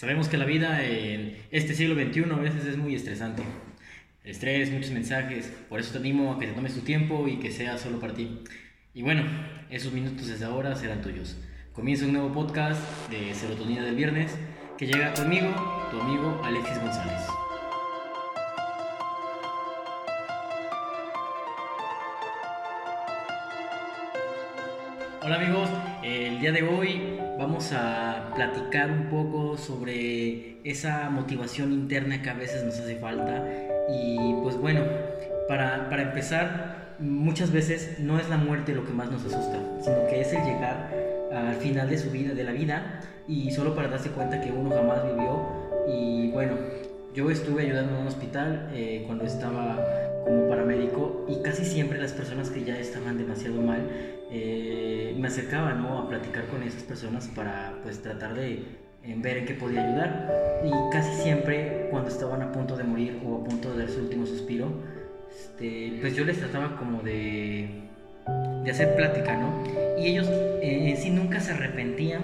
Sabemos que la vida en este siglo XXI a veces es muy estresante. estrés, muchos mensajes. Por eso te animo a que te tomes tu tiempo y que sea solo para ti. Y bueno, esos minutos desde ahora serán tuyos. Comienza un nuevo podcast de Serotonina del Viernes que llega conmigo, tu amigo Alexis González. Hola amigos, el día de hoy vamos a platicar un poco sobre esa motivación interna que a veces nos hace falta. Y pues bueno, para, para empezar, muchas veces no es la muerte lo que más nos asusta, sino que es el llegar al final de su vida, de la vida, y solo para darse cuenta que uno jamás vivió. Y bueno, yo estuve ayudando en un hospital eh, cuando estaba como paramédico y casi siempre las personas que ya estaban demasiado mal eh, me acercaba ¿no? a platicar con esas personas para pues tratar de ver en qué podía ayudar y casi siempre cuando estaban a punto de morir o a punto de dar su último suspiro este, pues yo les trataba como de, de hacer plática ¿no? y ellos eh, en sí nunca se arrepentían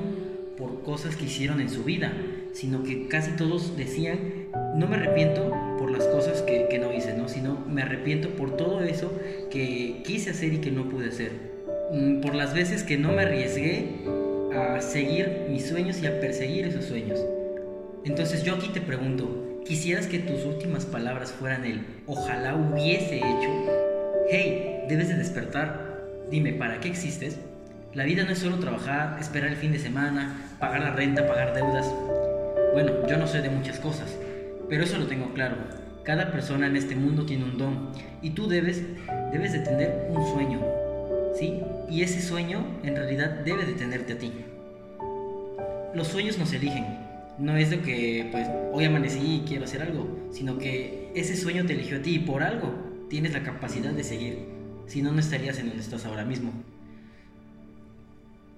por cosas que hicieron en su vida sino que casi todos decían no me arrepiento por las cosas que, que no hice, ¿no? sino me arrepiento por todo eso que quise hacer y que no pude hacer Mm, por las veces que no me arriesgué a seguir mis sueños y a perseguir esos sueños. Entonces yo aquí te pregunto, ¿quisieras que tus últimas palabras fueran el ojalá hubiese hecho? Hey, debes de despertar. Dime, ¿para qué existes? La vida no es solo trabajar, esperar el fin de semana, pagar la renta, pagar deudas. Bueno, yo no sé de muchas cosas, pero eso lo tengo claro. Cada persona en este mundo tiene un don y tú debes, debes de tener un sueño, ¿sí? Y ese sueño en realidad debe de tenerte a ti. Los sueños nos eligen. No es de que, pues, hoy amanecí y quiero hacer algo, sino que ese sueño te eligió a ti y por algo tienes la capacidad de seguir. Si no, no estarías en donde estás ahora mismo.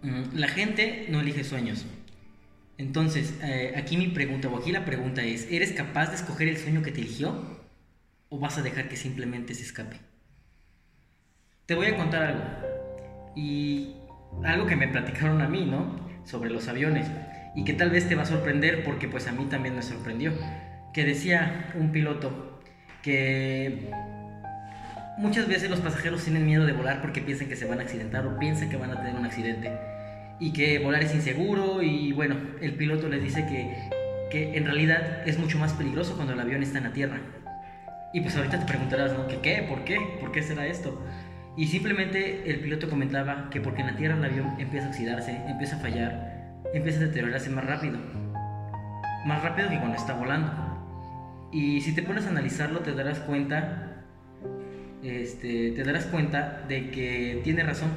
Mm, la gente no elige sueños. Entonces, eh, aquí mi pregunta, o aquí la pregunta es, ¿eres capaz de escoger el sueño que te eligió? ¿O vas a dejar que simplemente se escape? Te voy a contar algo. Y algo que me platicaron a mí, ¿no? Sobre los aviones. Y que tal vez te va a sorprender porque pues a mí también me sorprendió. Que decía un piloto que muchas veces los pasajeros tienen miedo de volar porque piensan que se van a accidentar o piensan que van a tener un accidente. Y que volar es inseguro y bueno, el piloto les dice que, que en realidad es mucho más peligroso cuando el avión está en la tierra. Y pues ahorita te preguntarás, ¿no? ¿Qué qué? ¿Por qué? ¿Por qué será esto? Y simplemente el piloto comentaba que porque en la tierra el avión empieza a oxidarse, empieza a fallar, empieza a deteriorarse más rápido. Más rápido que cuando está volando. Y si te pones a analizarlo te darás cuenta, este, te darás cuenta de que tiene razón.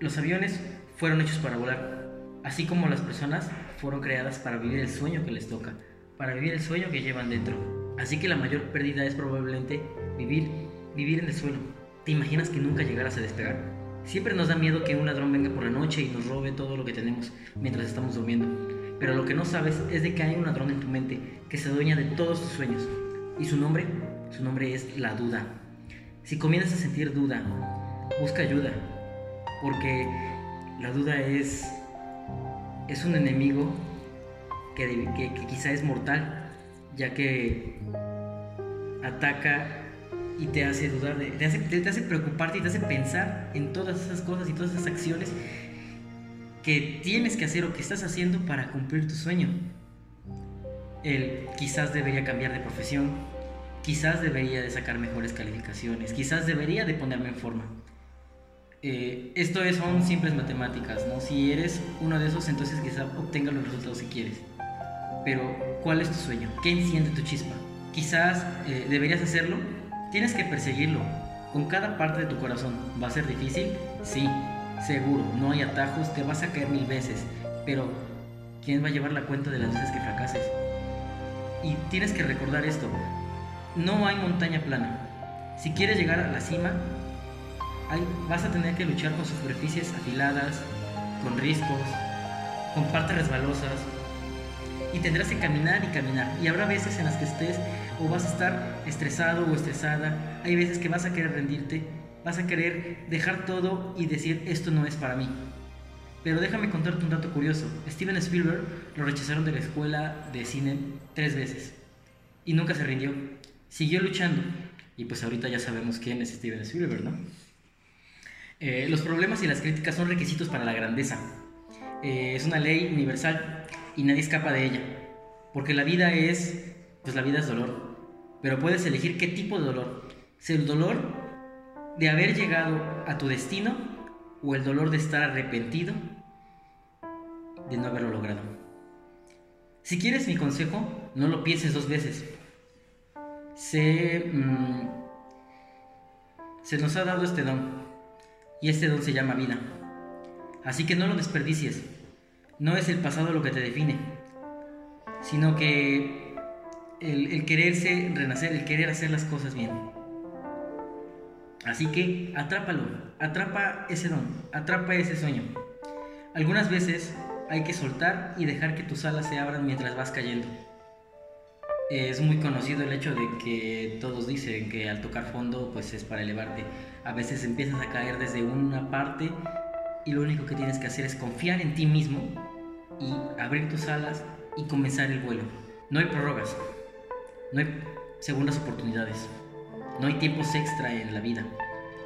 Los aviones fueron hechos para volar, así como las personas fueron creadas para vivir el sueño que les toca, para vivir el sueño que llevan dentro. Así que la mayor pérdida es probablemente vivir, vivir en el suelo ¿Te imaginas que nunca llegaras a despegar? Siempre nos da miedo que un ladrón venga por la noche y nos robe todo lo que tenemos mientras estamos durmiendo. Pero lo que no sabes es de que hay un ladrón en tu mente que se adueña de todos tus sueños. Y su nombre, su nombre es la duda. Si comienzas a sentir duda, busca ayuda. Porque la duda es, es un enemigo que, que, que quizá es mortal, ya que ataca y te hace dudar, hace, te, hace preocuparte y te hace pensar en todas esas cosas y todas esas acciones que tienes que hacer o que estás haciendo para cumplir tu sueño. El quizás debería cambiar de profesión, quizás debería de sacar mejores calificaciones, quizás debería de ponerme en forma. Eh, esto es, son simples matemáticas, ¿no? Si eres uno de esos, entonces quizás obtenga los resultados que quieres. Pero, ¿cuál es tu sueño? ¿Qué enciende tu chispa? Quizás eh, deberías hacerlo Tienes que perseguirlo con cada parte de tu corazón. ¿Va a ser difícil? Sí, seguro, no hay atajos, te vas a caer mil veces, pero ¿quién va a llevar la cuenta de las veces que fracases? Y tienes que recordar esto, no hay montaña plana. Si quieres llegar a la cima, vas a tener que luchar con superficies afiladas, con riscos, con partes resbalosas, y tendrás que caminar y caminar. Y habrá veces en las que estés o vas a estar estresado o estresada. Hay veces que vas a querer rendirte, vas a querer dejar todo y decir esto no es para mí. Pero déjame contarte un dato curioso. Steven Spielberg lo rechazaron de la escuela de cine tres veces y nunca se rindió. Siguió luchando y pues ahorita ya sabemos quién es Steven Spielberg, ¿no? Eh, los problemas y las críticas son requisitos para la grandeza. Eh, es una ley universal y nadie escapa de ella. Porque la vida es, pues la vida es dolor. Pero puedes elegir qué tipo de dolor. Si el dolor de haber llegado a tu destino o el dolor de estar arrepentido de no haberlo logrado. Si quieres mi consejo, no lo pienses dos veces. Se, mm, se nos ha dado este don y este don se llama vida. Así que no lo desperdicies. No es el pasado lo que te define, sino que el, el quererse renacer, el querer hacer las cosas bien. Así que atrápalo, atrapa ese don, atrapa ese sueño. Algunas veces hay que soltar y dejar que tus alas se abran mientras vas cayendo. Es muy conocido el hecho de que todos dicen que al tocar fondo pues es para elevarte. A veces empiezas a caer desde una parte y lo único que tienes que hacer es confiar en ti mismo y abrir tus alas y comenzar el vuelo. No hay prórrogas, no hay segundas oportunidades, no hay tiempos extra en la vida.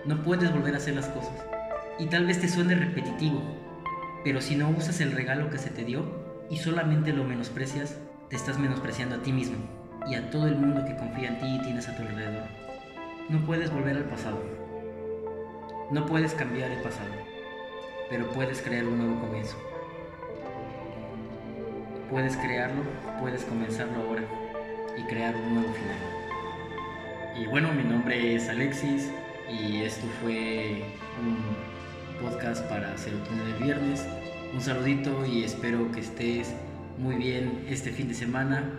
No puedes volver a hacer las cosas. Y tal vez te suene repetitivo, pero si no usas el regalo que se te dio y solamente lo menosprecias, estás menospreciando a ti mismo y a todo el mundo que confía en ti y tienes a tu alrededor. No puedes volver al pasado. No puedes cambiar el pasado, pero puedes crear un nuevo comienzo. Puedes crearlo, puedes comenzarlo ahora y crear un nuevo final. Y bueno, mi nombre es Alexis y esto fue un podcast para Serotonina del Viernes. Un saludito y espero que estés muy bien este fin de semana.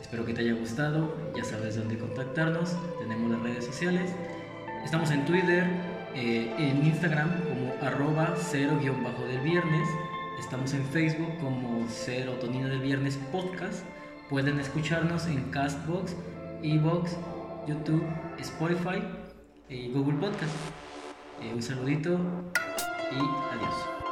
Espero que te haya gustado. Ya sabes dónde contactarnos. Tenemos las redes sociales. Estamos en Twitter, eh, en Instagram como arroba cero guion bajo del viernes. Estamos en Facebook como Serotonina del Viernes Podcast. Pueden escucharnos en Castbox, Evox, YouTube, Spotify y Google Podcast. Eh, un saludito y adiós.